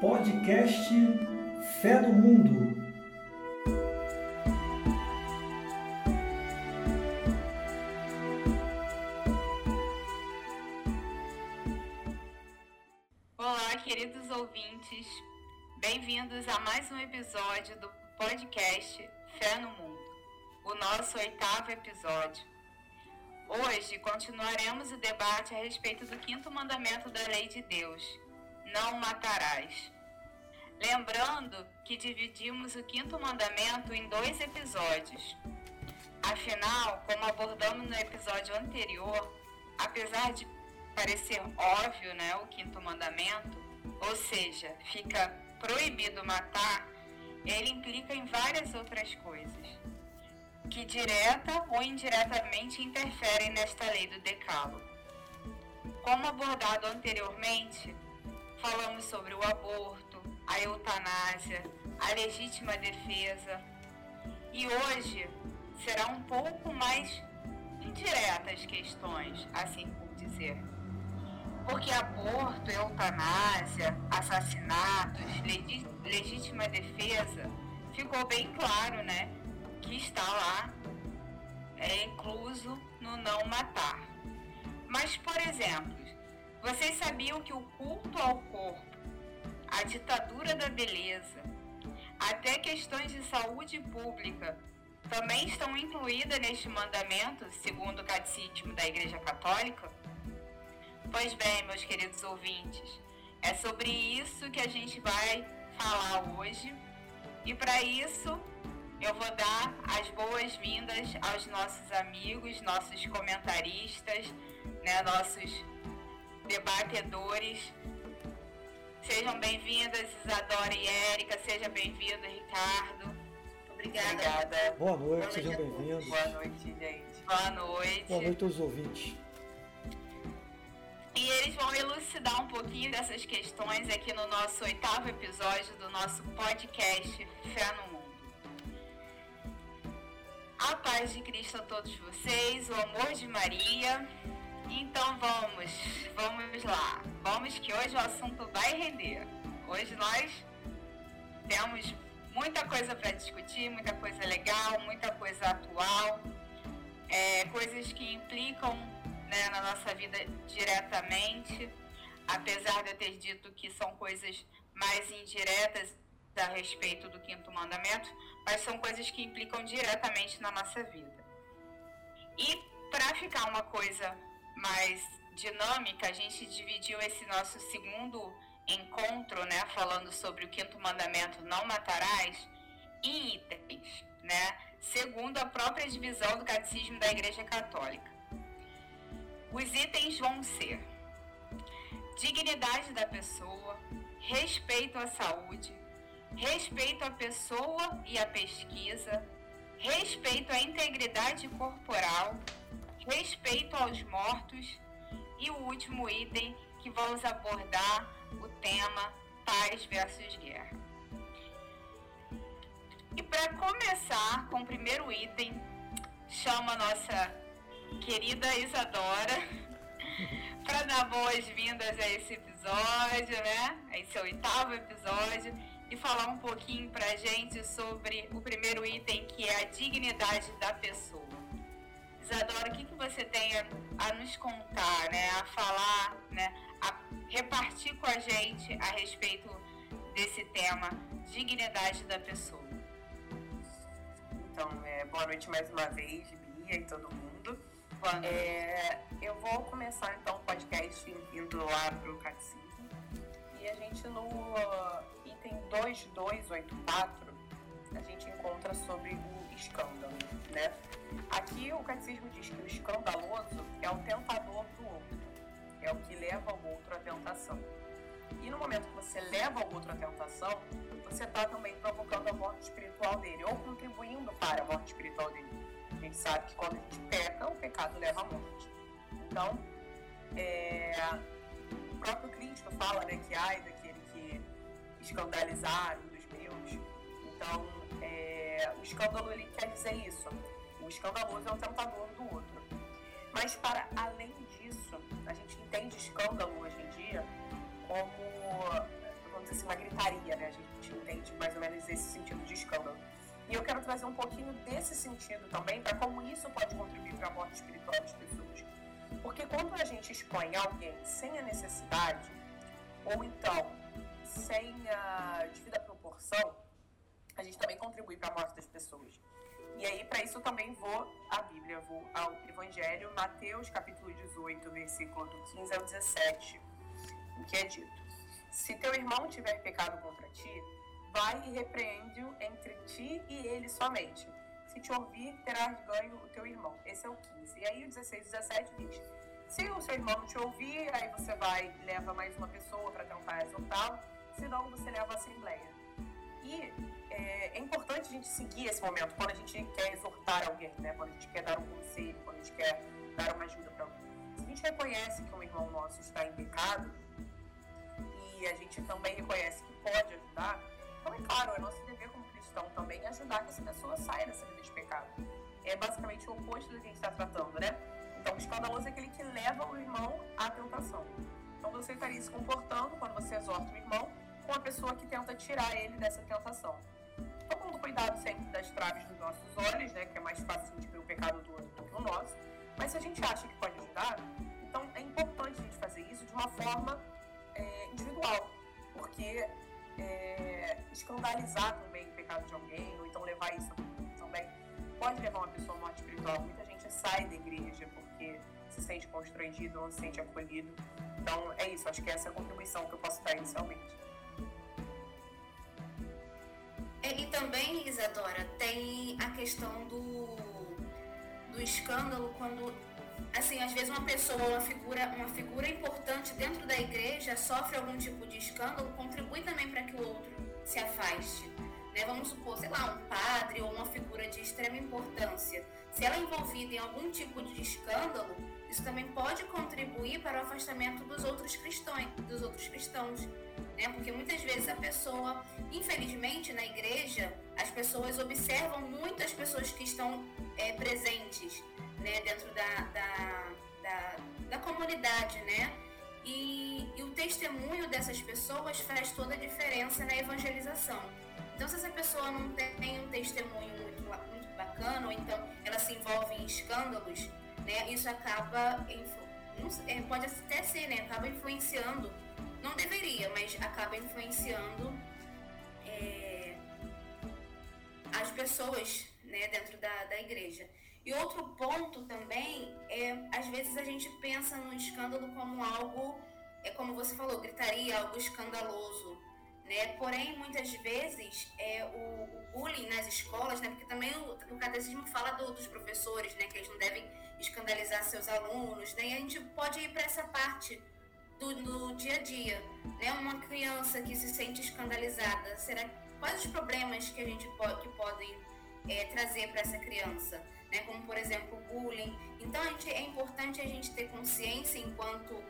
Podcast Fé no Mundo. Olá, queridos ouvintes. Bem-vindos a mais um episódio do podcast Fé no Mundo, o nosso oitavo episódio. Hoje continuaremos o debate a respeito do quinto mandamento da lei de Deus: não matarás. Lembrando que dividimos o quinto mandamento em dois episódios. Afinal, como abordamos no episódio anterior, apesar de parecer óbvio, né, o quinto mandamento, ou seja, fica proibido matar, ele implica em várias outras coisas que direta ou indiretamente interferem nesta lei do decálogo. Como abordado anteriormente, falamos sobre o aborto, a eutanásia, a legítima defesa. E hoje será um pouco mais indiretas questões, assim por dizer. Porque aborto, eutanásia, assassinatos, legítima defesa, ficou bem claro, né? Que está lá é incluso no não matar. Mas, por exemplo, vocês sabiam que o culto ao corpo, a ditadura da beleza, até questões de saúde pública também estão incluídas neste mandamento, segundo o Catecismo da Igreja Católica? Pois bem, meus queridos ouvintes, é sobre isso que a gente vai falar hoje. E para isso, eu vou dar as boas-vindas aos nossos amigos, nossos comentaristas, né, nossos debatedores. Sejam bem-vindas, Isadora e Érica. Seja bem-vindo, Ricardo. Obrigada. Obrigada. Boa noite, sejam bem-vindos. Boa noite, gente. Boa noite. Boa noite aos ouvintes. E eles vão elucidar um pouquinho dessas questões aqui no nosso oitavo episódio do nosso podcast Fé no Mundo. A paz de Cristo a todos vocês, o amor de Maria então vamos, vamos lá. Vamos que hoje o assunto vai render. Hoje nós temos muita coisa para discutir, muita coisa legal, muita coisa atual, é, coisas que implicam né, na nossa vida diretamente, apesar de eu ter dito que são coisas mais indiretas a respeito do quinto mandamento, mas são coisas que implicam diretamente na nossa vida. E para ficar uma coisa mais dinâmica, a gente dividiu esse nosso segundo encontro, né, falando sobre o quinto mandamento, não matarás, em itens, né, segundo a própria divisão do Catecismo da Igreja Católica. Os itens vão ser dignidade da pessoa, respeito à saúde, respeito à pessoa e à pesquisa, respeito à integridade corporal, respeito aos mortos e o último item que vamos abordar o tema paz versus guerra. E para começar com o primeiro item, chama nossa querida Isadora para dar boas-vindas a esse episódio, né? A esse oitavo episódio e falar um pouquinho para gente sobre o primeiro item que é a dignidade da pessoa. Isadora, o que, que você tem a, a, nos contar, né, a falar, né, a repartir com a gente a respeito desse tema, dignidade da pessoa? Então, é, boa noite mais uma vez, Bia e todo mundo. Boa noite. É, eu vou começar então o podcast indo lá para o catecismo. E a gente no item 2284, a gente encontra sobre o escândalo, né? Aqui o catecismo diz que o escandaloso é o tentador do outro, é o que leva o outro à tentação. E no momento que você leva o outro à tentação, você está também provocando a morte espiritual dele, ou contribuindo para a morte espiritual dele. A gente sabe que quando a gente peca, o pecado leva à morte. Então, é, o próprio Cristo fala né, que ai daquele que escandalizar um dos meus. Então, o escândalo ele quer dizer isso o escandaloso é o tentador do outro. Mas, para além disso, a gente entende escândalo hoje em dia como, vamos dizer assim, uma gritaria, né? A gente entende mais ou menos esse sentido de escândalo. E eu quero trazer um pouquinho desse sentido também para como isso pode contribuir para a morte espiritual das pessoas. Porque quando a gente expõe alguém sem a necessidade, ou então sem a devida proporção, a gente também contribui para a morte das pessoas. E aí, para isso, também vou à Bíblia, vou ao Evangelho, Mateus capítulo 18, versículo do 15 ao 17, em que é dito: Se teu irmão tiver pecado contra ti, vai e repreende-o entre ti e ele somente. Se te ouvir, terás ganho o teu irmão. Esse é o 15. E aí, o 16 e 17 diz: Se o seu irmão te ouvir, aí você vai leva mais uma pessoa para tentar exortá-lo, senão você leva a assembleia. E é, é, importante a gente seguir esse momento quando a gente quer exortar alguém, né? quando a gente quer dar um conselho, quando a gente quer dar uma ajuda para alguém. Se a gente reconhece que um irmão nosso está em pecado e a gente também reconhece que pode ajudar, então é claro, é nosso dever como cristão também ajudar que essa pessoa saia dessa vida de pecado. É basicamente o oposto do que a gente está tratando, né? Então, o escandaloso é aquele que leva o irmão à tentação. Então, você estaria se comportando quando você exorta o irmão com a pessoa que tenta tirar ele dessa tentação tomando cuidado sempre das traves dos nossos olhos, né, que é mais fácil de ver o pecado do outro do que o nosso. Mas se a gente acha que pode ajudar, então é importante a gente fazer isso de uma forma é, individual, porque é, escandalizar também o pecado de alguém, ou então levar isso também, pode levar uma pessoa à morte espiritual. Muita gente sai da igreja porque se sente constrangido, não se sente acolhido. Então é isso, acho que essa é a contribuição que eu posso dar inicialmente. É, e também, Isadora, tem a questão do, do escândalo quando, assim, às vezes uma pessoa, uma figura, uma figura importante dentro da igreja sofre algum tipo de escândalo, contribui também para que o outro se afaste. Né? Vamos supor, sei lá, um padre ou uma figura de extrema importância. Se ela é envolvida em algum tipo de escândalo, isso também pode contribuir para o afastamento dos outros cristãos, dos outros cristãos né? Porque muitas vezes a pessoa, infelizmente, na igreja, as pessoas observam muito as pessoas que estão é, presentes, né? Dentro da, da, da, da comunidade, né? E, e, o testemunho dessas pessoas faz toda a diferença na evangelização. Então, se essa pessoa não tem um testemunho muito, muito bacana, ou então ela se envolve em escândalos, né, isso acaba, é, pode até ser, né, acaba influenciando não deveria, mas acaba influenciando é, as pessoas né, dentro da, da igreja. E outro ponto também é, às vezes a gente pensa no escândalo como algo, é como você falou, gritaria, algo escandaloso. Né? Porém, muitas vezes é, o, o bullying nas escolas, né? porque também o, o catecismo fala do, dos professores, né? que eles não devem escandalizar seus alunos, né? e a gente pode ir para essa parte do, do dia a dia. Né? Uma criança que se sente escandalizada, será quais os problemas que a gente pode, que podem é, trazer para essa criança? Né? Como, por exemplo, bullying. Então, a gente, é importante a gente ter consciência enquanto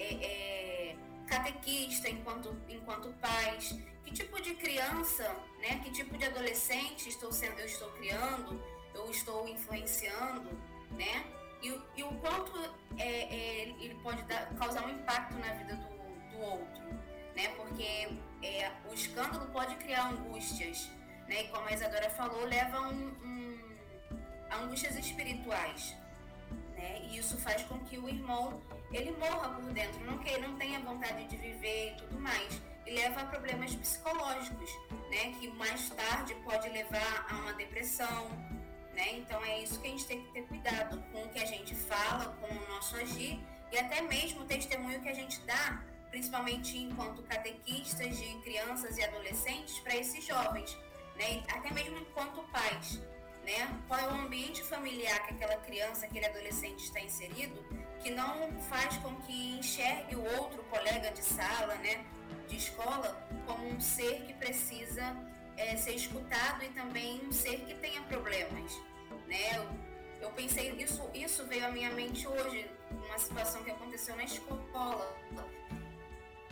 é, é, catequista, enquanto, enquanto pais, que tipo de criança, né? que tipo de adolescente estou sendo, eu estou criando, eu estou influenciando, né? E, e o quanto é, é, ele pode dar, causar um impacto na vida do, do outro, né? Porque é, o escândalo pode criar angústias, né? E como a Isadora falou, leva um, um, angústias espirituais, né? E isso faz com que o irmão ele morra por dentro, não que ele não tenha vontade de viver e tudo mais, e leva a problemas psicológicos, né? Que mais tarde pode levar a uma depressão, né? Então é isso que a gente tem que ter cuidado com o que a gente fala, com o nosso agir e até mesmo o testemunho que a gente dá, principalmente enquanto catequistas de crianças e adolescentes, para esses jovens, né? até mesmo enquanto pais. Né? Qual é o ambiente familiar que aquela criança, aquele adolescente está inserido, que não faz com que enxergue o outro colega de sala, né, de escola, como um ser que precisa é, ser escutado e também um ser que tenha problemas, né? Eu, eu pensei isso, isso veio à minha mente hoje, uma situação que aconteceu na escola,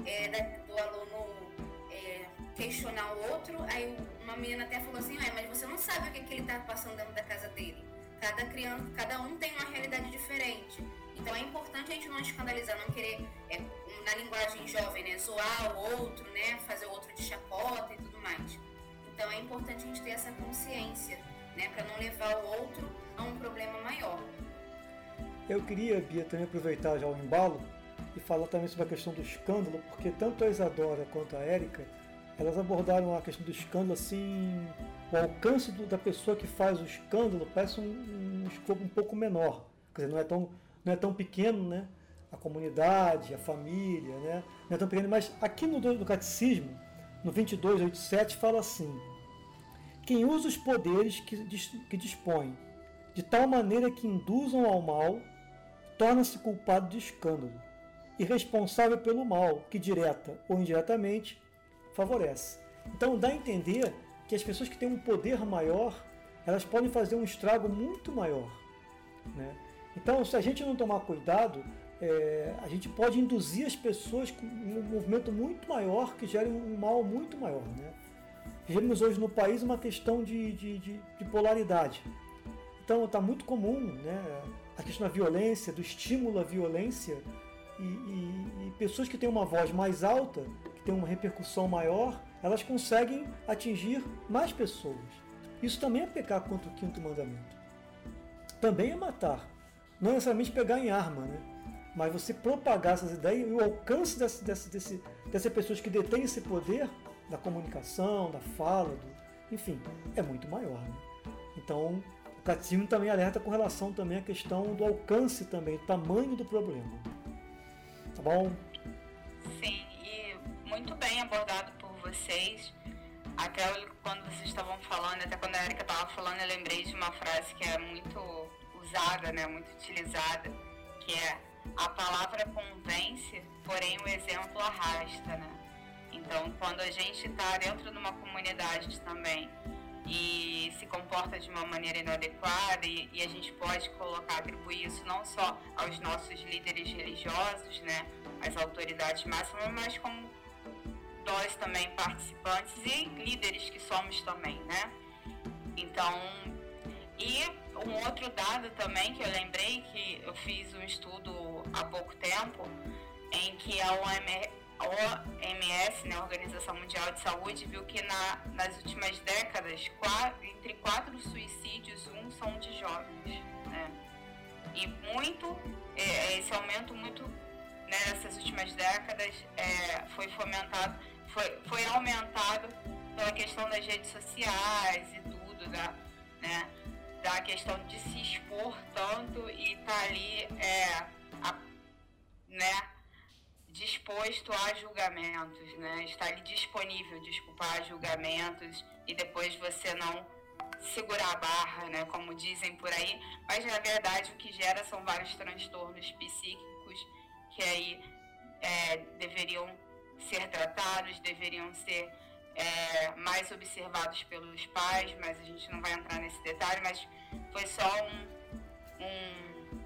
é, da, do aluno é, questionar o outro, aí uma menina até falou assim, mas você não sabe o que, que ele está passando dentro da casa dele. Cada criança, cada um tem uma realidade diferente. Então é importante a gente não escandalizar, não querer, é, na linguagem jovem, né? Zoar o outro, né? Fazer o outro de chacota e tudo mais. Então é importante a gente ter essa consciência, né? Para não levar o outro a um problema maior. Eu queria, Bia, também aproveitar já o embalo e falar também sobre a questão do escândalo, porque tanto a Isadora quanto a Érica, elas abordaram a questão do escândalo assim, o alcance do, da pessoa que faz o escândalo parece um, um escopo um pouco menor, quer dizer, não é tão, não é tão pequeno, né? A comunidade, a família, né? Não é tão pequeno, mas aqui no, no Catecismo, no 2287, fala assim: quem usa os poderes que, que dispõe de tal maneira que induzam ao mal, torna-se culpado de escândalo e responsável pelo mal que, direta ou indiretamente, favorece. Então dá a entender que as pessoas que têm um poder maior, elas podem fazer um estrago muito maior. Né? Então, se a gente não tomar cuidado, é, a gente pode induzir as pessoas com um movimento muito maior que gere um mal muito maior. Né? Vivemos hoje no país uma questão de, de, de, de polaridade. Então está muito comum né, a questão da violência, do estímulo à violência, e, e, e pessoas que têm uma voz mais alta, que têm uma repercussão maior, elas conseguem atingir mais pessoas. Isso também é pecar contra o quinto mandamento. Também é matar. Não necessariamente pegar em arma, né? mas você propagar essas ideias e o alcance dessas, dessas, dessas pessoas que detêm esse poder da comunicação, da fala, do, enfim, é muito maior. Né? Então, o catecismo também alerta com relação também à questão do alcance também, do tamanho do problema. Tá bom? Sim, e muito bem abordado por vocês. Até quando vocês estavam falando, até quando a Erika estava falando, eu lembrei de uma frase que é muito usada, né, muito utilizada, que é a palavra convence, porém o exemplo arrasta, né? Então, quando a gente está dentro de uma comunidade também e se comporta de uma maneira inadequada e, e, a gente pode colocar, atribuir isso não só aos nossos líderes religiosos, né, as autoridades máximas, mas como nós também participantes e líderes que somos também, né? Então, e um outro dado também que eu lembrei que eu fiz um estudo há pouco tempo em que a OMS OMS, né, Organização Mundial de Saúde, viu que na, nas últimas décadas, quatro, entre quatro suicídios, um são de jovens. Né? E muito, é, esse aumento muito né, nessas últimas décadas é, foi fomentado, foi, foi aumentado pela questão das redes sociais e tudo, da, né, da questão de se expor tanto e estar tá ali, é, a, né, disposto a julgamentos, né? Está ali disponível, desculpar a julgamentos e depois você não segurar a barra, né? Como dizem por aí. Mas na verdade o que gera são vários transtornos psíquicos que aí é, deveriam ser tratados, deveriam ser é, mais observados pelos pais, mas a gente não vai entrar nesse detalhe, mas foi só um, um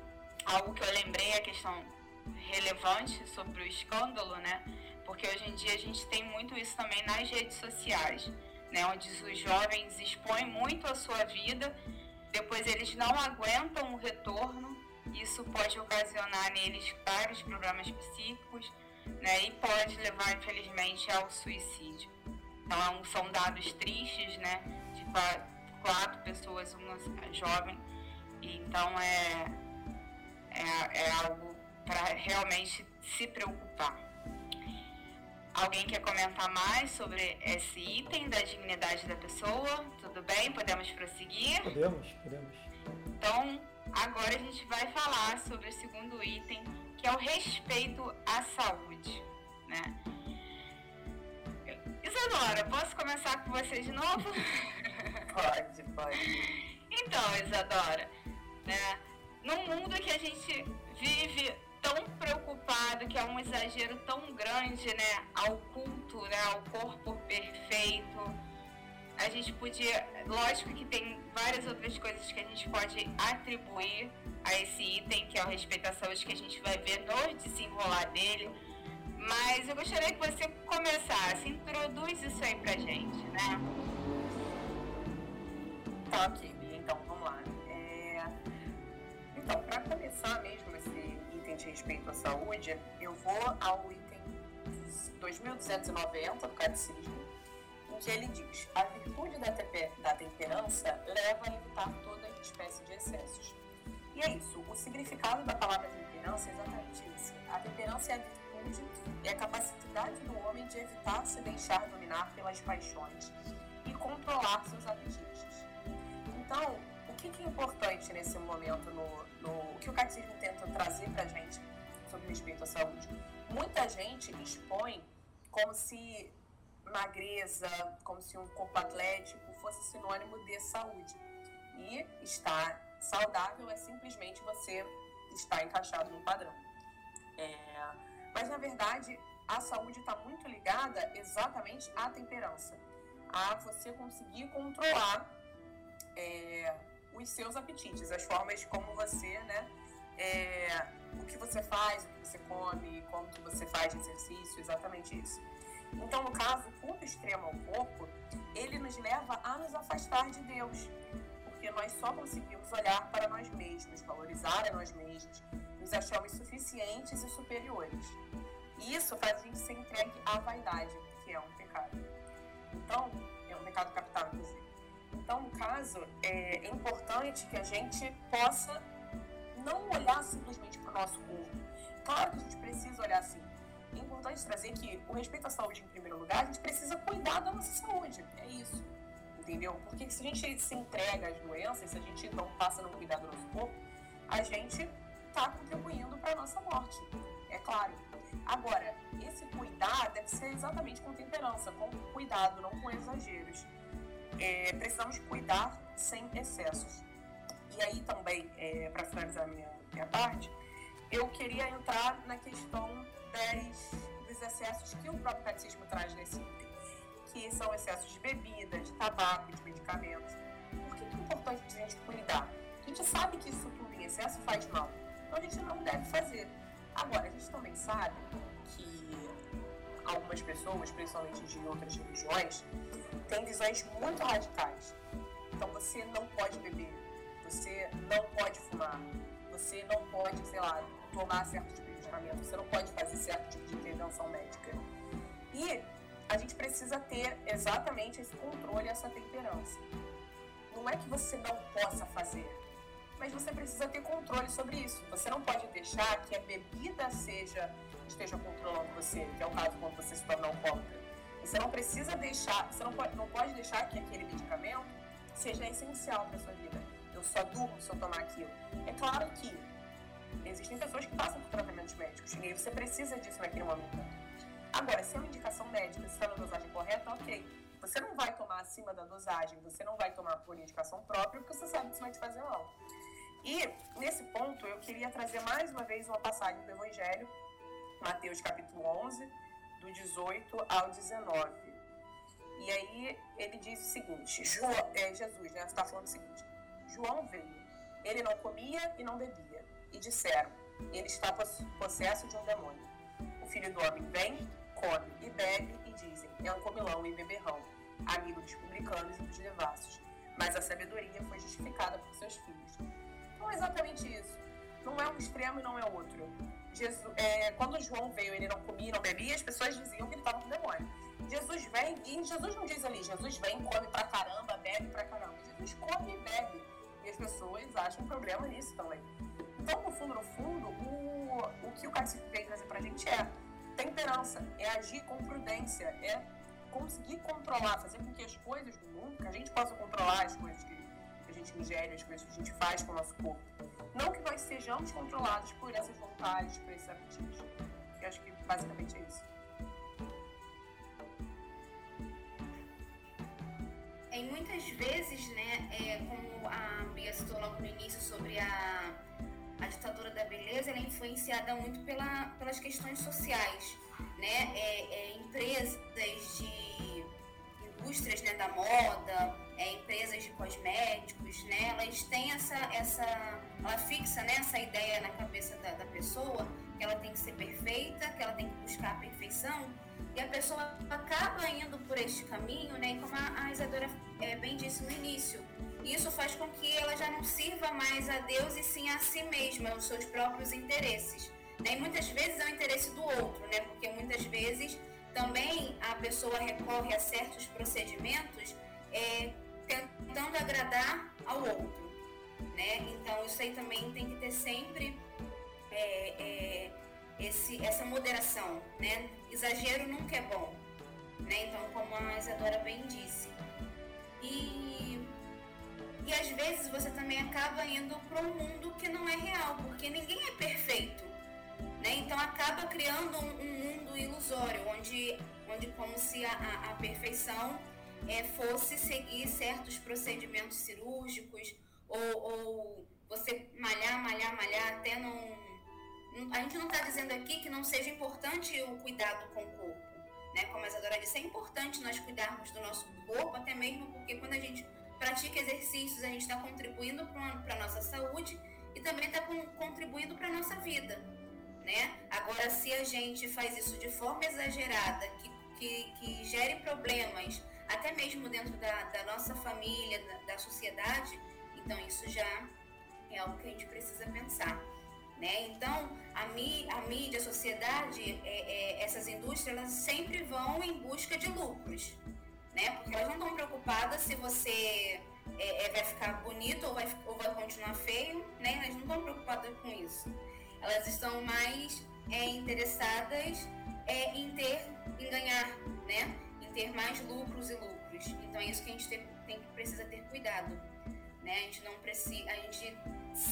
algo que eu lembrei a questão relevante sobre o escândalo, né? Porque hoje em dia a gente tem muito isso também nas redes sociais, né? Onde os jovens expõem muito a sua vida, depois eles não aguentam o retorno, isso pode ocasionar neles vários problemas psíquicos, né? E pode levar, infelizmente, ao suicídio. Então, são dados tristes, né? De quatro pessoas, uma jovem. Então, é, é, é algo para realmente se preocupar. Alguém quer comentar mais sobre esse item da dignidade da pessoa? Tudo bem? Podemos prosseguir? Podemos, podemos. Então, agora a gente vai falar sobre o segundo item, que é o respeito à saúde. Né? Isadora, posso começar com você de novo? pode, pode. Então, Isadora, né, num mundo que a gente vive tão preocupado, que é um exagero tão grande, né, ao culto, né, ao corpo perfeito. A gente podia, lógico que tem várias outras coisas que a gente pode atribuir a esse item, que é o respeito à saúde, que a gente vai ver no desenrolar dele. Mas eu gostaria que você começasse, introduz isso aí pra gente, né? Tá, ok, então vamos lá. É... Então, para começar mesmo esse diz respeito à saúde, eu vou ao item 2290 do Catecismo, em que ele diz: a virtude da, da temperança leva a evitar toda espécie de excessos. E é isso, o significado da palavra temperança é exatamente isso. A temperança é a virtude, é a capacidade do homem de evitar se deixar dominar pelas paixões e controlar seus apetites. Então, o que é importante nesse momento, no, no, o que o catecismo tenta trazer para gente sobre respeito à saúde? Muita gente expõe como se magreza, como se um corpo atlético fosse sinônimo de saúde. E estar saudável é simplesmente você estar encaixado no padrão. É, mas na verdade, a saúde está muito ligada exatamente à temperança, a você conseguir controlar é, os seus apetites, as formas como você, né, é, o que você faz, o que você come, como que você faz exercício, exatamente isso. Então, no caso, o culto extremo ao corpo, ele nos leva a nos afastar de Deus, porque nós só conseguimos olhar para nós mesmos, valorizar a nós mesmos, nos achamos suficientes e superiores. E isso faz a gente ser entregue à vaidade, que é um pecado. Então, é um pecado capital, inclusive. Então, no caso, é, importante que a gente possa não olhar simplesmente para o nosso corpo. Claro que a gente precisa olhar assim. É importante trazer que o respeito à saúde em primeiro lugar, a gente precisa cuidar da nossa saúde. É isso. Entendeu? Porque se a gente se entrega às doenças, se a gente não passa a não cuidar do nosso corpo, a gente está contribuindo para a nossa morte. É claro. Agora, esse cuidar deve ser exatamente com temperança, com cuidado, não com exageros é, precisamos cuidar sem excessos. E aí também, é, para finalizar minha, minha parte, eu queria entrar na questão das, dos excessos que o próprio catecismo traz nesse item, que são excessos de bebida, de tabaco, de medicamentos. Por que é importante a gente cuidar? A gente sabe que isso tudo em excesso faz mal, então a gente não deve fazer. Agora, a gente também sabe algumas pessoas, principalmente de outras religiões, têm visões muito radicais. Então você não pode beber, você não pode fumar, você não pode, sei lá, tomar certo tipo de medicamento, você não pode fazer certo tipo de intervenção médica. E a gente precisa ter exatamente esse controle, essa temperança. Não é que você não possa fazer, mas você precisa ter controle sobre isso. Você não pode deixar que a bebida seja esteja controlando você, que é o caso quando você se torna alcoólatra. Você não precisa deixar, você não pode, não pode deixar que aquele medicamento seja essencial para sua vida. Eu só durmo se eu tomar aquilo. É claro que existem pessoas que passam por tratamentos médicos e você precisa disso naquele momento. Agora, se é uma indicação médica, se está na dosagem correta, ok. Você não vai tomar acima da dosagem, você não vai tomar por indicação própria, porque você sabe que isso vai te fazer mal. E, nesse ponto, eu queria trazer mais uma vez uma passagem do Evangelho, Mateus capítulo 11, do 18 ao 19. E aí ele diz o seguinte, João, é, Jesus né, está falando o seguinte, João veio, ele não comia e não bebia, e disseram, ele está possesso de um demônio. O filho do homem vem, come e bebe, e dizem, é um comilão e beberrão, amigo dos publicanos e dos devassos. Mas a sabedoria foi justificada por seus filhos. Não é exatamente isso. Não é um extremo e não é outro. Jesus, é, quando João veio, ele não comia, não bebia, as pessoas diziam que ele estava com demônio. Jesus vem, e Jesus não diz ali, Jesus vem, come pra caramba, bebe pra caramba. Jesus come e bebe. E as pessoas acham um problema nisso também. Então, no fundo, no fundo, o, o que o catecismo veio trazer pra gente é temperança, é agir com prudência, é conseguir controlar, fazer com que as coisas do mundo, que a gente possa controlar as coisas que, que a gente ingere, as coisas que a gente faz com o nosso corpo não que nós sejamos controlados por essas vontades, por esses apetites. Eu acho que basicamente é isso. E muitas vezes, né, é, como a Bia citou logo no início sobre a, a ditadura da beleza, ela é influenciada muito pela, pelas questões sociais, né, é, é, empresas de indústrias né, da moda, é, empresas de cosméticos, né, elas têm essa, essa ela fixa né, essa ideia na cabeça da, da pessoa que ela tem que ser perfeita, que ela tem que buscar a perfeição, e a pessoa acaba indo por este caminho, né, e como a, a Isadora é, bem disse no início, isso faz com que ela já não sirva mais a Deus e sim a si mesma, aos seus próprios interesses. Né? E muitas vezes é o interesse do outro, né? Porque muitas vezes também a pessoa recorre a certos procedimentos é, tentando agradar ao outro, né? Então isso aí também tem que ter sempre é, é, esse, essa moderação, né? Exagero nunca é bom, né? Então como a Isadora bem disse. E, e às vezes você também acaba indo para um mundo que não é real, porque ninguém é perfeito. Né? Então acaba criando um, um, mundo ilusório, onde, onde como se a, a, a perfeição é, fosse seguir certos procedimentos cirúrgicos ou, ou você malhar, malhar, malhar até não. A gente não está dizendo aqui que não seja importante o cuidado com o corpo. Né? Como a Isadora disse, é importante nós cuidarmos do nosso corpo, até mesmo porque quando a gente pratica exercícios, a gente está contribuindo para a nossa saúde e também está contribuindo para a nossa vida. Né? Agora, se a gente faz isso de forma exagerada, que, que, que gere problemas, até mesmo dentro da, da nossa família, da, da sociedade, então isso já é algo que a gente precisa pensar. Né? Então, a, mí, a mídia, a sociedade, é, é, essas indústrias, elas sempre vão em busca de lucros, né? Porque elas não estão preocupadas se você é, é, vai ficar bonito ou vai, ou vai continuar feio, né? Elas não estão preocupadas com isso. Elas estão mais é, interessadas é, em ter, em ganhar, né? Ter mais lucros e lucros. Então é isso que a gente tem, tem precisa ter cuidado, né? A gente não precisa, a gente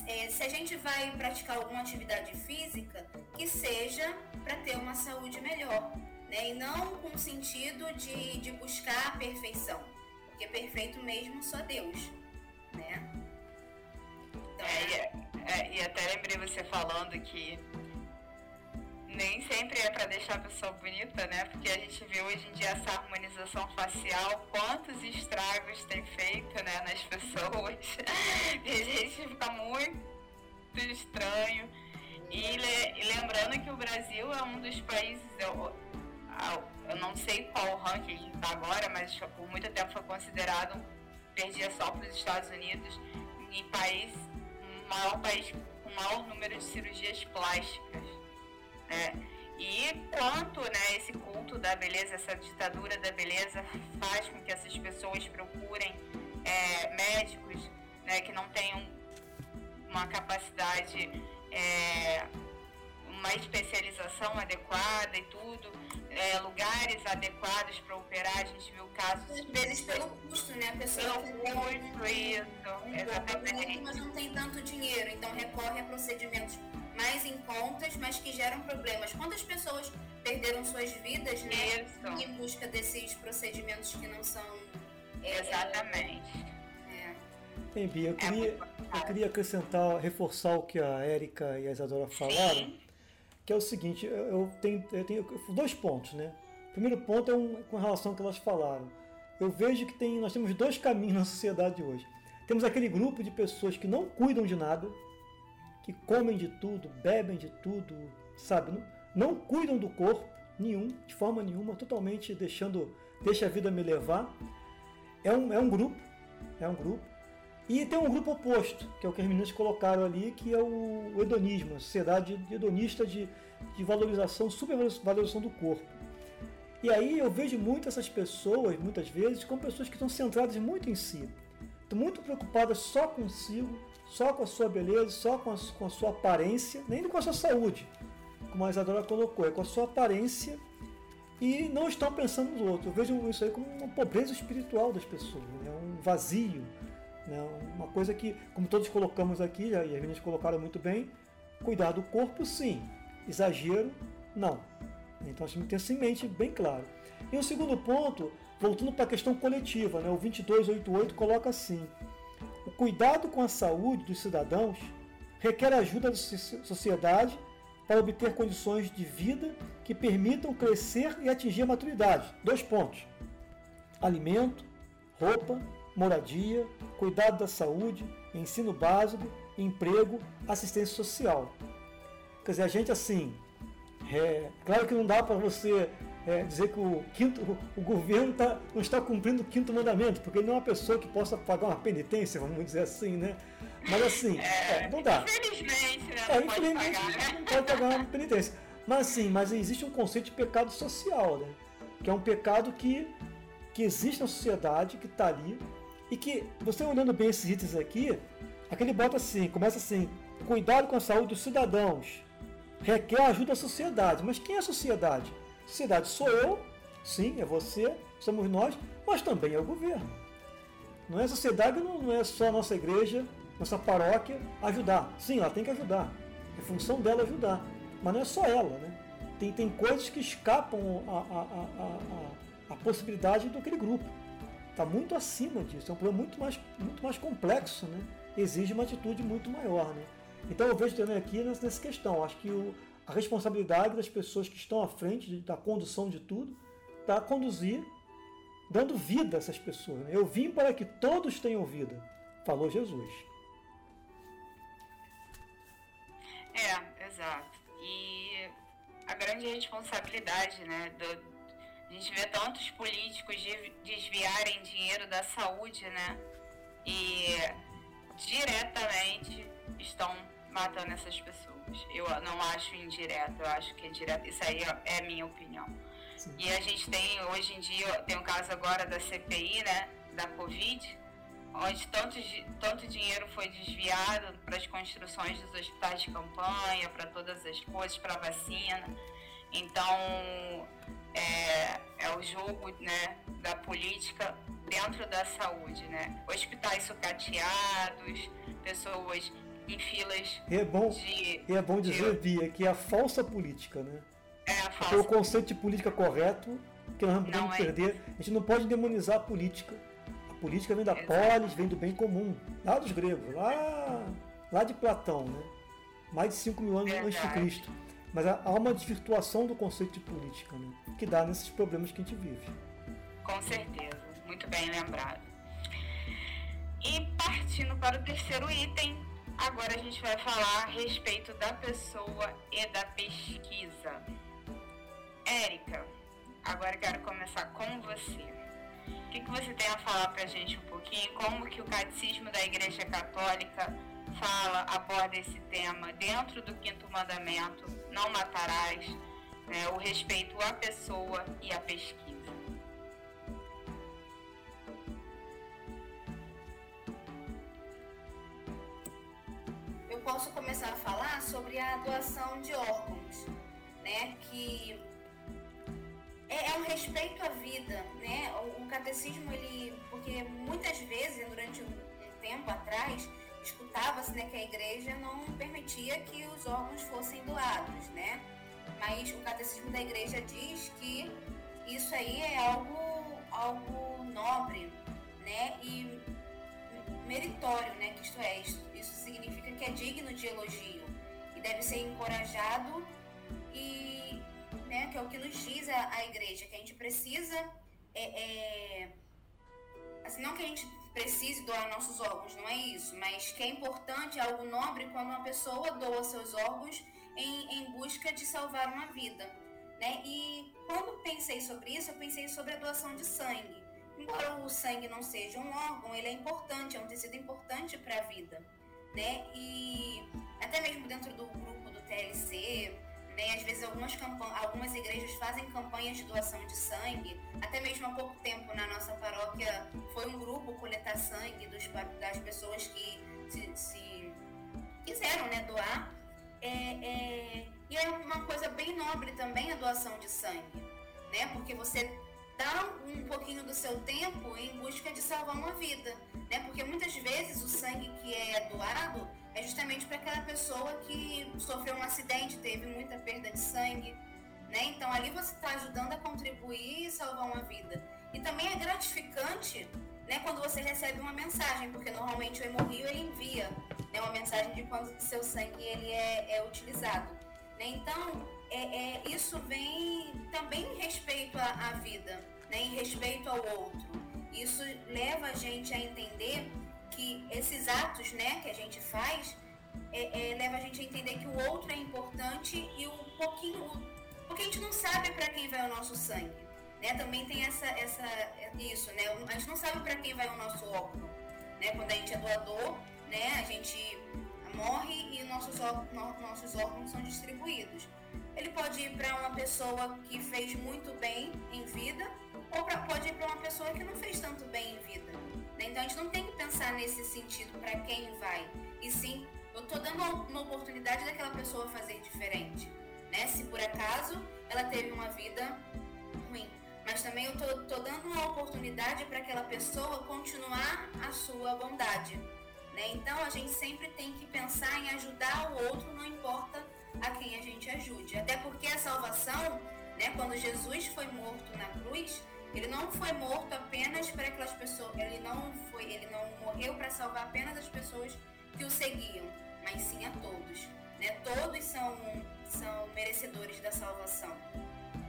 é, se a gente vai praticar alguma atividade física, que seja para ter uma saúde melhor, né? E não com o sentido de, de buscar a perfeição, porque perfeito mesmo só Deus, né? Então, é, é, e até lembrei você falando que nem sempre é para deixar a pessoa bonita, né? Porque a gente vê hoje em dia essa harmonização facial, quantos estragos tem feito, né, nas pessoas. e a gente fica muito estranho. E, le, e, lembrando que o Brasil é um dos países, eu, eu não sei qual ranking está agora, mas por muito tempo foi considerado, perdia só para os Estados Unidos, em país, o maior país com o maior número de cirurgias plásticas. Né? E quanto né, esse culto da beleza, essa ditadura da beleza faz com que essas pessoas procurem é, médicos né, que não tenham uma capacidade, é, uma especialização adequada e tudo, é, lugares adequados para operar, a gente viu casos. Às vezes pelo custo, né? A pessoa pelo custo, isso, exatamente. Mas não tem tanto dinheiro, então recorre a procedimentos mais em contas, mas que geram problemas. Quantas pessoas perderam suas vidas né, Isso. em busca desses procedimentos que não são. É, Exatamente. É. Bem, Bia, eu é queria, eu queria acrescentar, reforçar o que a Érica e a Isadora falaram, Sim. que é o seguinte, eu tenho, eu tenho dois pontos, né? O primeiro ponto é um, com relação ao que elas falaram. Eu vejo que tem, nós temos dois caminhos na sociedade hoje. Temos aquele grupo de pessoas que não cuidam de nada, que comem de tudo, bebem de tudo, sabe? Não, não cuidam do corpo nenhum, de forma nenhuma, totalmente deixando, deixa a vida me levar. É um, é um grupo, é um grupo. E tem um grupo oposto, que é o que as meninas colocaram ali, que é o hedonismo, a sociedade hedonista de, de valorização, supervalorização do corpo. E aí eu vejo muito essas pessoas, muitas vezes, como pessoas que estão centradas muito em si. Estão muito preocupadas só consigo, só com a sua beleza, só com a, com a sua aparência, nem com a sua saúde, como a Isadora colocou, é com a sua aparência e não estão pensando nos outros. Eu vejo isso aí como uma pobreza espiritual das pessoas, né? um vazio, né? uma coisa que, como todos colocamos aqui, e as meninas colocaram muito bem, cuidar do corpo sim, exagero não. Então a gente tem isso em mente bem claro. E o segundo ponto, voltando para a questão coletiva, né? o 2288 coloca assim, o cuidado com a saúde dos cidadãos requer ajuda da sociedade para obter condições de vida que permitam crescer e atingir a maturidade. Dois pontos: alimento, roupa, moradia, cuidado da saúde, ensino básico, emprego, assistência social. Quer dizer, a gente assim, é, claro que não dá para você é, dizer que o, quinto, o, o governo tá, não está cumprindo o quinto mandamento, porque ele não é uma pessoa que possa pagar uma penitência, vamos dizer assim, né? Mas assim, é, é, não dá. Infelizmente, né? É, Não pode infelizmente, pagar, né? não pode pagar uma penitência. Mas assim, mas existe um conceito de pecado social, né? Que é um pecado que, que existe na sociedade, que está ali, e que, você olhando bem esses itens aqui, aquele bota assim, começa assim, cuidado com a saúde dos cidadãos, requer ajuda da sociedade. Mas quem é a sociedade? A sociedade sou eu, sim, é você, somos nós, mas também é o governo. Não é sociedade, não, não é só a nossa igreja, nossa paróquia ajudar. Sim, ela tem que ajudar. É função dela ajudar. Mas não é só ela, né? Tem, tem coisas que escapam a, a, a, a, a possibilidade daquele grupo. Está muito acima disso. É um problema muito mais, muito mais complexo, né? Exige uma atitude muito maior, né? Então eu vejo também aqui nessa questão. Acho que o, a responsabilidade das pessoas que estão à frente da condução de tudo para conduzir, dando vida a essas pessoas. Né? Eu vim para que todos tenham vida, falou Jesus. É, exato. E a grande responsabilidade, né? Do, a gente vê tantos políticos de- desviarem dinheiro da saúde, né? E diretamente estão matando essas pessoas. Eu não acho indireto, eu acho que é direto. Isso aí é a minha opinião. Sim. E a gente tem, hoje em dia, tem o caso agora da CPI, né? Da Covid, onde tanto, tanto dinheiro foi desviado para as construções dos hospitais de campanha, para todas as coisas, para vacina. Então, é, é o jogo né, da política dentro da saúde, né? Hospitais sucateados, pessoas em filas E é bom, de... e é bom dizer, de- Bia, que é a falsa política, né? É a Porque o falsa. conceito de política correto, que nós não podemos Não é. perder, a gente não pode demonizar a política. A política vem da Exato. polis, vem do bem comum, lá dos gregos, lá, lá de Platão, né? Mais de 5 mil anos antes de. Cristo. Mas há há uma desvirtuação do conceito de política, né? Que dá nesses problemas que a gente vive. Com certeza, muito bem lembrado. E partindo para o terceiro item, agora a gente vai falar a respeito da pessoa e da pesquisa. Érica, agora quero começar com você. O que, que você tem a falar para a gente um pouquinho? Como que o Catecismo da Igreja Católica fala, aborda esse tema dentro do quinto mandamento, não matarás, né, o respeito à pessoa e à pesquisa. Posso começar a falar sobre a doação de órgãos, né? Que é, é um respeito à vida, né? O, o catecismo ele, porque muitas vezes durante um, um tempo atrás escutava-se né, que a igreja não permitia que os órgãos fossem doados, né? Mas o catecismo da igreja diz que isso aí é algo, algo nobre, né? E meritório, né? Que isto é, isso, isso significa que é digno de elogio e deve ser encorajado e, né? Que é o que nos diz a, a igreja, que a gente precisa, é, é, assim, não que a gente precise doar nossos órgãos, não é isso, mas que é importante, é algo nobre quando uma pessoa doa seus órgãos em, em busca de salvar uma vida, né? E quando pensei sobre isso, eu pensei sobre a doação de sangue. Embora o sangue não seja um órgão, ele é importante, é um tecido importante para a vida, né? E até mesmo dentro do grupo do TLC, né? Às vezes algumas, algumas igrejas fazem campanhas de doação de sangue. Até mesmo há pouco tempo na nossa paróquia foi um grupo coletar sangue dos, das pessoas que se, se quiseram né, doar. É, é, e é uma coisa bem nobre também a doação de sangue, né? Porque você dá um pouquinho do seu tempo em busca de salvar uma vida, né? Porque muitas vezes o sangue que é doado é justamente para aquela pessoa que sofreu um acidente, teve muita perda de sangue, né? Então ali você está ajudando a contribuir e salvar uma vida. E também é gratificante, né? Quando você recebe uma mensagem, porque normalmente o hemorrio ele envia, né? Uma mensagem de quando seu sangue ele é, é utilizado, né? Então é, é, isso vem também em respeito à, à vida, né? Em respeito ao outro. Isso leva a gente a entender que esses atos, né, que a gente faz, é, é, leva a gente a entender que o outro é importante e o pouquinho, porque a gente não sabe para quem vai o nosso sangue, né? Também tem essa, essa, isso, né? A gente não sabe para quem vai o nosso órgão, né? Quando a gente é doador, né? A gente morre e nossos, nossos órgãos são distribuídos. Ele pode ir para uma pessoa que fez muito bem em vida, ou pra, pode ir para uma pessoa que não fez tanto bem em vida. Né? Então a gente não tem que pensar nesse sentido para quem vai, e sim, eu estou dando uma oportunidade daquela pessoa fazer diferente. Né? Se por acaso ela teve uma vida ruim, mas também eu estou dando uma oportunidade para aquela pessoa continuar a sua bondade. Né? Então a gente sempre tem que pensar em ajudar o outro, não importa a quem a gente ajude. Até porque a salvação, né, quando Jesus foi morto na cruz, ele não foi morto apenas para aquelas pessoas, ele não foi, ele não morreu para salvar apenas as pessoas que o seguiam, mas sim a todos. Né? Todos são, são merecedores da salvação.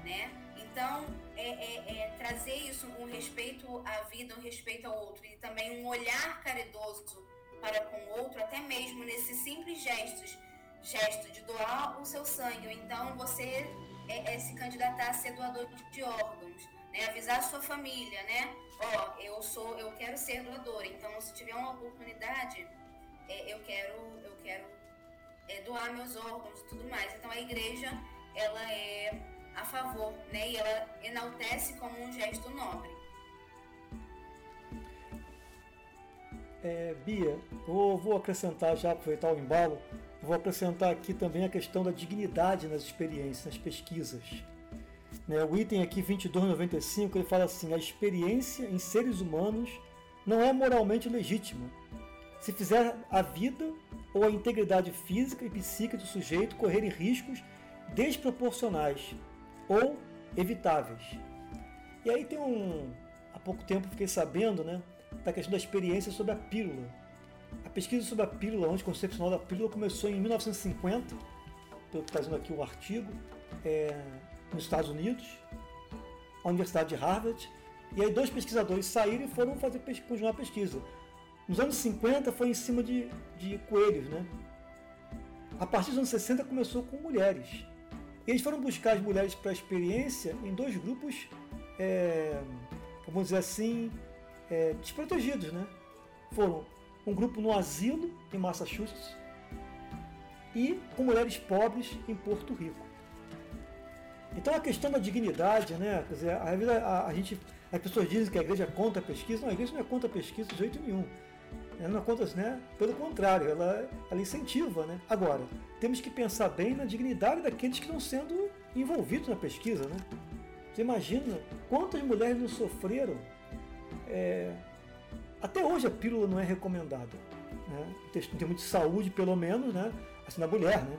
Né? Então, é, é, é, trazer isso, um respeito à vida, um respeito ao outro e também um olhar caridoso para com o outro, até mesmo nesses simples gestos, gesto de doar o seu sangue, então você é, é se candidatar a ser doador de órgãos, né? avisar a sua família, né? Ó, oh, eu sou, eu quero ser doador, então se tiver uma oportunidade, é, eu quero, eu quero é, doar meus órgãos e tudo mais. Então a igreja ela é a favor, né? E ela enaltece como um gesto nobre. É, Bia, vou, vou acrescentar já, aproveitar o embalo, vou acrescentar aqui também a questão da dignidade nas experiências, nas pesquisas. Né, o item aqui 2295 ele fala assim: a experiência em seres humanos não é moralmente legítima. Se fizer a vida ou a integridade física e psíquica do sujeito correrem riscos desproporcionais ou evitáveis. E aí tem um. Há pouco tempo fiquei sabendo, né? Da questão da experiência sobre a pílula. A pesquisa sobre a pílula, anticoncepcional da pílula, começou em 1950, estou trazendo aqui o artigo, é, nos Estados Unidos, a Universidade de Harvard, e aí dois pesquisadores saíram e foram fazer continuar a pesquisa. Nos anos 50 foi em cima de, de coelhos, né? A partir dos anos 60 começou com mulheres. Eles foram buscar as mulheres para a experiência em dois grupos, é, vamos dizer assim, é, desprotegidos, né? Foram um grupo no asilo em Massachusetts e com mulheres pobres em Porto Rico. Então a questão da dignidade, né? Quer dizer, a, a, a gente, as pessoas dizem que a igreja é contra a pesquisa, não, a igreja não é contra pesquisa de jeito nenhum. Ela não é contra, né? Pelo contrário, ela, ela incentiva, né? Agora, temos que pensar bem na dignidade daqueles que estão sendo envolvidos na pesquisa, né? Você imagina quantas mulheres não sofreram é, até hoje a pílula não é recomendada. Né? Em termos de saúde, pelo menos, né? assim na mulher, né?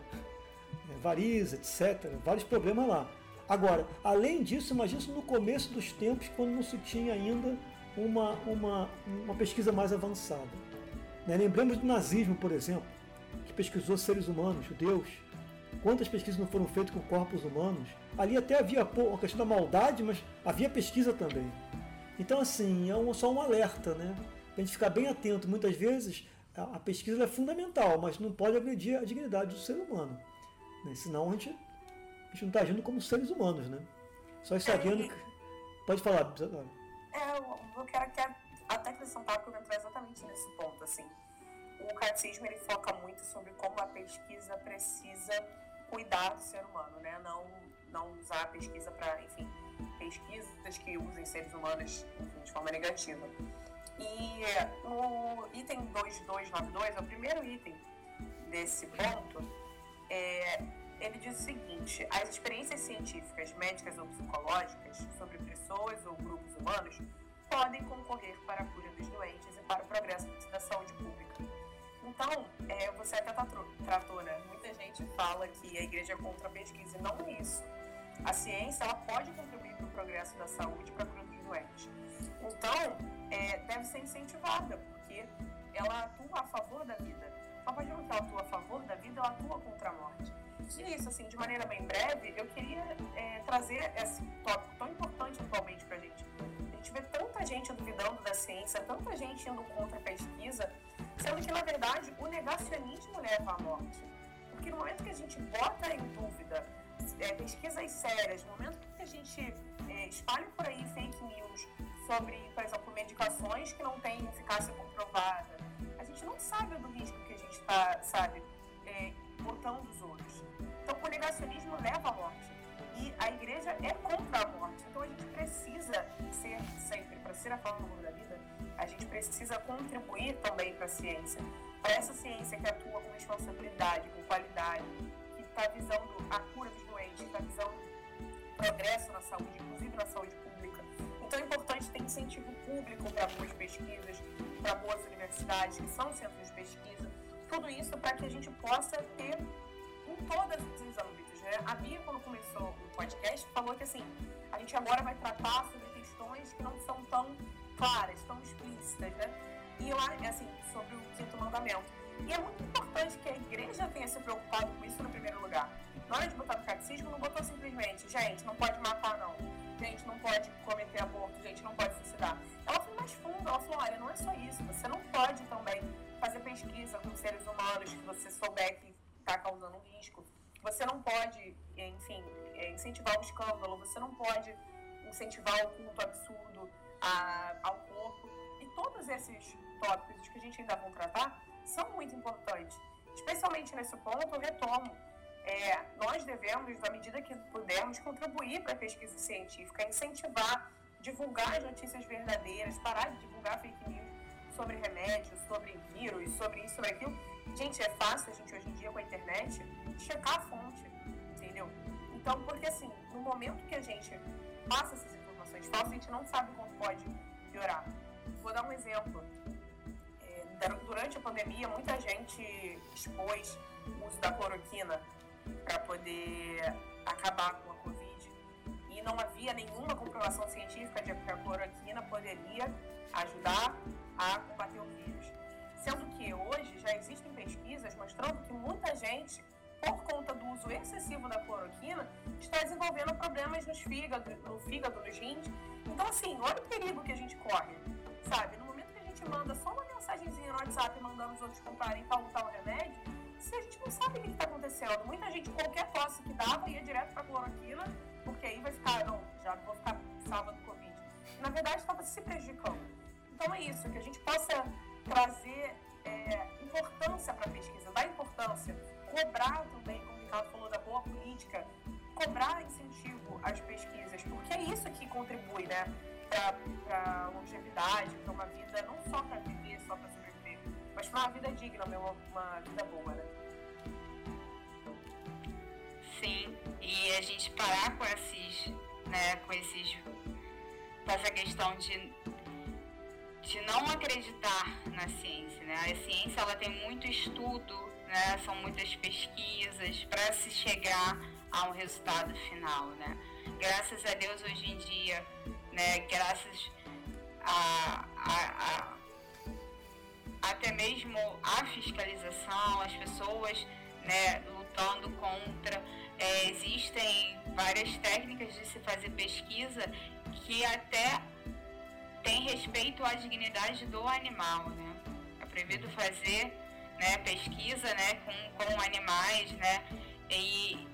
É, variza, etc. Vários problemas lá. Agora, além disso, imagina isso no começo dos tempos, quando não se tinha ainda uma, uma, uma pesquisa mais avançada. Né? Lembramos do nazismo, por exemplo, que pesquisou seres humanos, judeus. Quantas pesquisas não foram feitas com corpos humanos? Ali até havia a questão da maldade, mas havia pesquisa também. Então, assim, é um, só um alerta, né? Para a gente ficar bem atento. Muitas vezes a, a pesquisa é fundamental, mas não pode agredir a dignidade do ser humano. Né? Senão a gente, a gente não está agindo como seres humanos, né? Só sabendo é, que. Pode falar. É, eu, eu quero, quero até acrescentar, porque eu entrar exatamente nesse ponto, assim. O catecismo ele foca muito sobre como a pesquisa precisa cuidar do ser humano, né? Não, não usar a pesquisa para, enfim, pesquisas que usem seres humanos enfim, de forma negativa. E no item 2292, é o primeiro item desse ponto, é, ele diz o seguinte: as experiências científicas, médicas ou psicológicas sobre pessoas ou grupos humanos podem concorrer para a cura dos doentes e para o progresso da saúde pública. Então, é, você até tratou, né? Muita gente fala que a igreja é contra a pesquisa, e não é isso. A ciência ela pode contribuir para o progresso da saúde para a cura dos doentes. Então, é, deve ser incentivada, porque ela atua a favor da vida. A partir do que ela atua a favor da vida, ela atua contra a morte. E é isso, assim, de maneira bem breve, eu queria é, trazer esse tópico tão importante atualmente para a gente. A gente vê tanta gente duvidando da ciência, tanta gente indo contra a pesquisa, sendo que, na verdade, o negacionismo leva à morte. Porque no momento que a gente bota em dúvida é, pesquisas sérias, no momento que a gente é, espalha por aí fake news sobre, por exemplo, medicações que não têm eficácia comprovada, a gente não sabe do risco que a gente está, sabe, é, botando os outros. Então, o negacionismo leva à morte. E a igreja é contra a morte. Então, a gente precisa ser sempre, para ser a forma da vida, a gente precisa contribuir também para a ciência. Para essa ciência que atua com responsabilidade, com qualidade, que está visando a cura dos doentes, está visando progresso na saúde, inclusive na saúde pública. Então é importante ter incentivo público para boas pesquisas, para boas universidades, que são centros de pesquisa. Tudo isso para que a gente possa ter em todos os âmbitos. Né? A Bia, quando começou o podcast, falou que assim, a gente agora vai tratar sobre questões que não são tão claras, tão explícitas, né? E eu assim, sobre o quinto mandamento. E é muito importante que a igreja tenha se preocupado com isso no primeiro lugar. Na hora de botar no catecismo, não botou simplesmente, gente, não pode matar não. Gente, não pode cometer aborto, gente, não pode suicidar. Ela foi mais fundo, ela falou, olha, não é só isso, você não pode também fazer pesquisa com seres humanos que você souber que está causando risco. Você não pode, enfim, incentivar o escândalo, você não pode incentivar o culto absurdo a, ao corpo. E todos esses tópicos que a gente ainda vai tratar são muito importantes. Especialmente nesse ponto, eu retomo. É, nós devemos, na medida que pudermos, contribuir para a pesquisa científica, incentivar, divulgar as notícias verdadeiras, parar de divulgar fake news sobre remédios, sobre vírus, sobre isso, sobre aquilo. Gente, é fácil a gente hoje em dia com a internet checar a fonte, entendeu? Então, porque assim, no momento que a gente passa essas informações falsas, a gente não sabe como pode piorar. Vou dar um exemplo durante a pandemia, muita gente expôs o uso da cloroquina para poder acabar com a Covid. E não havia nenhuma comprovação científica de que a cloroquina poderia ajudar a combater o vírus. Sendo que hoje já existem pesquisas mostrando que muita gente, por conta do uso excessivo da cloroquina, está desenvolvendo problemas nos fígado, no fígado, nos rins. Então, assim, olha o perigo que a gente corre, sabe? No momento que a gente manda só uma mensagenzinha no WhatsApp mandando os outros comprarem tal tal remédio, se a gente não sabe o que está acontecendo. Muita gente, qualquer tosse que dava, ia direto para cloroquina, porque aí vai ficar, não, já vou ficar salva do Covid. Na verdade, estava se prejudicando. Então é isso, que a gente possa trazer é, importância para a pesquisa, dar importância, cobrar também, como o Ricardo falou, da boa política, cobrar incentivo às pesquisas, porque é isso que contribui, né? Para longevidade, para uma vida não só para viver, só para sobreviver, mas para uma vida digna, uma, uma vida boa, né? Sim, e a gente parar com esses, né, com esses, com essa questão de, de não acreditar na ciência, né? A ciência ela tem muito estudo, né? São muitas pesquisas para se chegar a um resultado final, né? Graças a Deus hoje em dia né, graças a, a, a até mesmo a fiscalização, as pessoas né, lutando contra. É, existem várias técnicas de se fazer pesquisa que até tem respeito à dignidade do animal. Né? É proibido fazer né, pesquisa né, com, com animais, né? E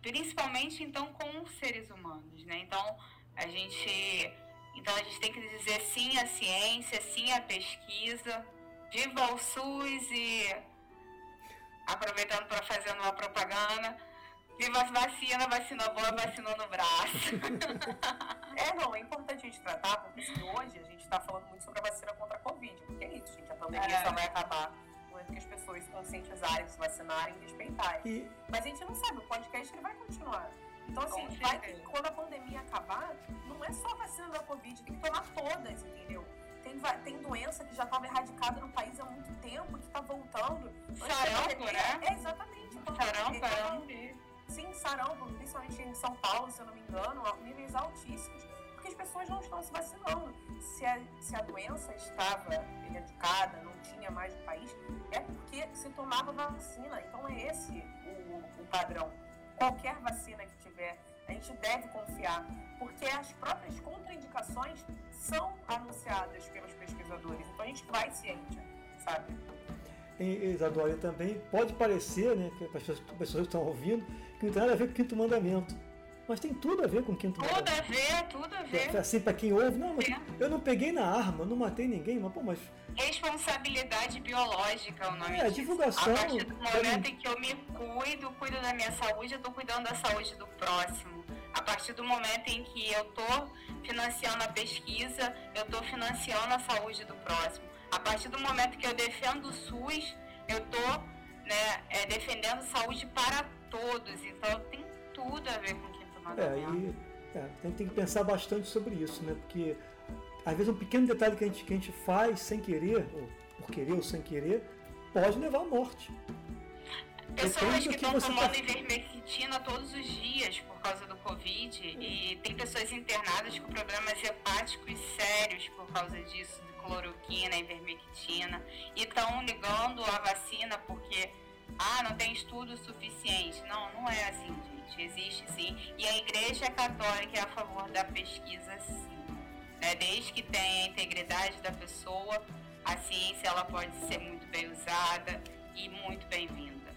principalmente então com seres humanos. Né? Então a gente, então a gente tem que dizer sim à ciência, sim à pesquisa, viva o SUS e aproveitando para fazer uma propaganda, viva as vacinas, vacina boa, vacinou no braço. é, não, é importante a gente tratar, porque hoje a gente está falando muito sobre a vacina contra a Covid, porque é isso, gente, a pandemia é. só vai acabar que as pessoas se conscientizarem, se vacinarem e respeitarem. E... Mas a gente não sabe, o podcast ele vai continuar. Então, assim, vai que quando a pandemia acabar, não é só vacina da Covid, tem que tomar todas, entendeu? Tem, tem doença que já estava erradicada no país há muito tempo, que está voltando. Sarampo, né? É, exatamente. Então, sarampo, é, Sim, sarampo, principalmente em São Paulo, se eu não me engano, níveis altíssimos, porque as pessoas não estão se vacinando. Se a, se a doença estava erradicada, não tinha mais no país, é porque se tomava vacina. Então é esse o, o padrão. Qualquer vacina que tiver, a gente deve confiar, porque as próprias contraindicações são anunciadas pelos pesquisadores. Então a gente vai ciente, sabe? Isadora, também pode parecer, né, que as pessoas, as pessoas estão ouvindo, que não tem nada a ver com o quinto mandamento. Mas tem tudo a ver com o quinto tudo a ver, tudo a ver. É, assim, para quem ouve, não, mas eu não peguei na arma, não matei ninguém, mas pô, mas. Responsabilidade biológica é o nome É, disso. divulgação. A partir do momento em que eu me cuido, cuido da minha saúde, eu tô cuidando da saúde do próximo. A partir do momento em que eu tô financiando a pesquisa, eu tô financiando a saúde do próximo. A partir do momento que eu defendo o SUS, eu tô né, é, defendendo saúde para todos. Então tem tudo a ver com. É, e é, tem, tem que pensar bastante sobre isso, né? Porque às vezes um pequeno detalhe que a gente, que a gente faz sem querer, ou por querer ou sem querer, pode levar à morte. Pessoas que estão tomando tá... ivermectina todos os dias por causa do Covid e tem pessoas internadas com problemas hepáticos sérios por causa disso, de cloroquina, ivermectina, e estão ligando a vacina porque ah, não tem estudo suficiente. Não, não é assim, gente. Existe sim. E a Igreja Católica é a favor da pesquisa, sim. Né? Desde que tenha a integridade da pessoa, a ciência ela pode ser muito bem usada e muito bem-vinda.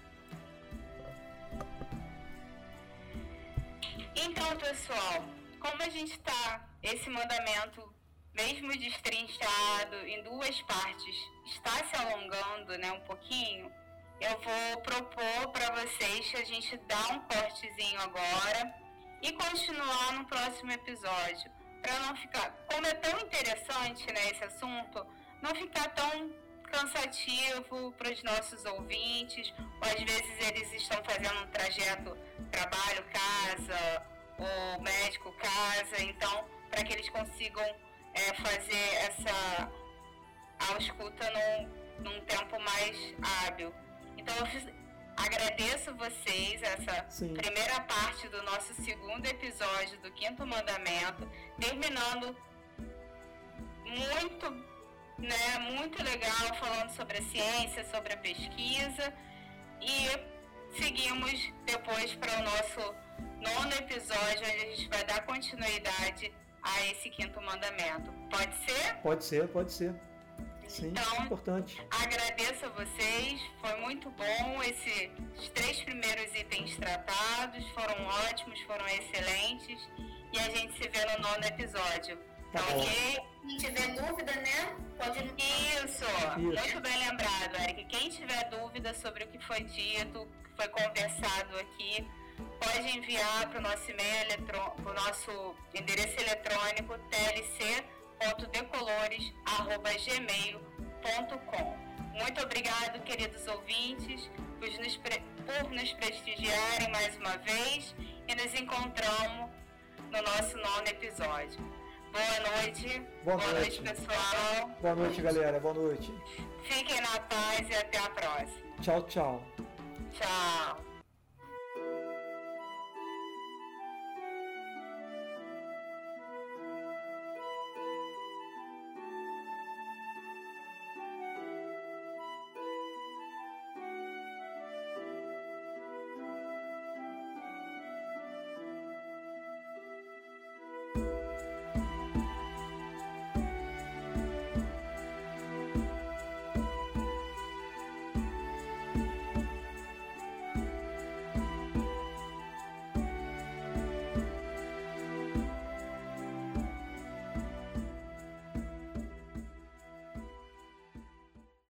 Então, pessoal, como a gente está, esse mandamento, mesmo destrinchado em duas partes, está se alongando né, um pouquinho, eu vou propor para vocês que a gente dá um cortezinho agora e continuar no próximo episódio, para não ficar, como é tão interessante né, esse assunto, não ficar tão cansativo para os nossos ouvintes, ou às vezes eles estão fazendo um trajeto trabalho-casa, ou médico-casa, então para que eles consigam é, fazer essa ausculta num, num tempo mais hábil. Então eu agradeço vocês essa Sim. primeira parte do nosso segundo episódio do Quinto Mandamento, terminando muito, né, muito legal falando sobre a ciência, sobre a pesquisa e seguimos depois para o nosso nono episódio onde a gente vai dar continuidade a esse quinto mandamento. Pode ser? Pode ser, pode ser. Sim, então, importante. agradeço a vocês, foi muito bom. Esses três primeiros itens tratados foram ótimos, foram excelentes. E a gente se vê no nono episódio. Tá ok? Quem tiver dúvida, né? Pode. Isso, Isso. muito bem lembrado, Eric. Quem tiver dúvida sobre o que foi dito, que foi conversado aqui, pode enviar para o nosso e-mail, para o nosso endereço eletrônico tlc.decolores.gmail.com. Muito obrigado, queridos ouvintes, por nos, por nos prestigiarem mais uma vez e nos encontramos no nosso nono episódio. Boa noite. Boa, Boa noite. noite, pessoal. Boa noite, galera. Boa noite. Fiquem na paz e até a próxima. Tchau, tchau. Tchau.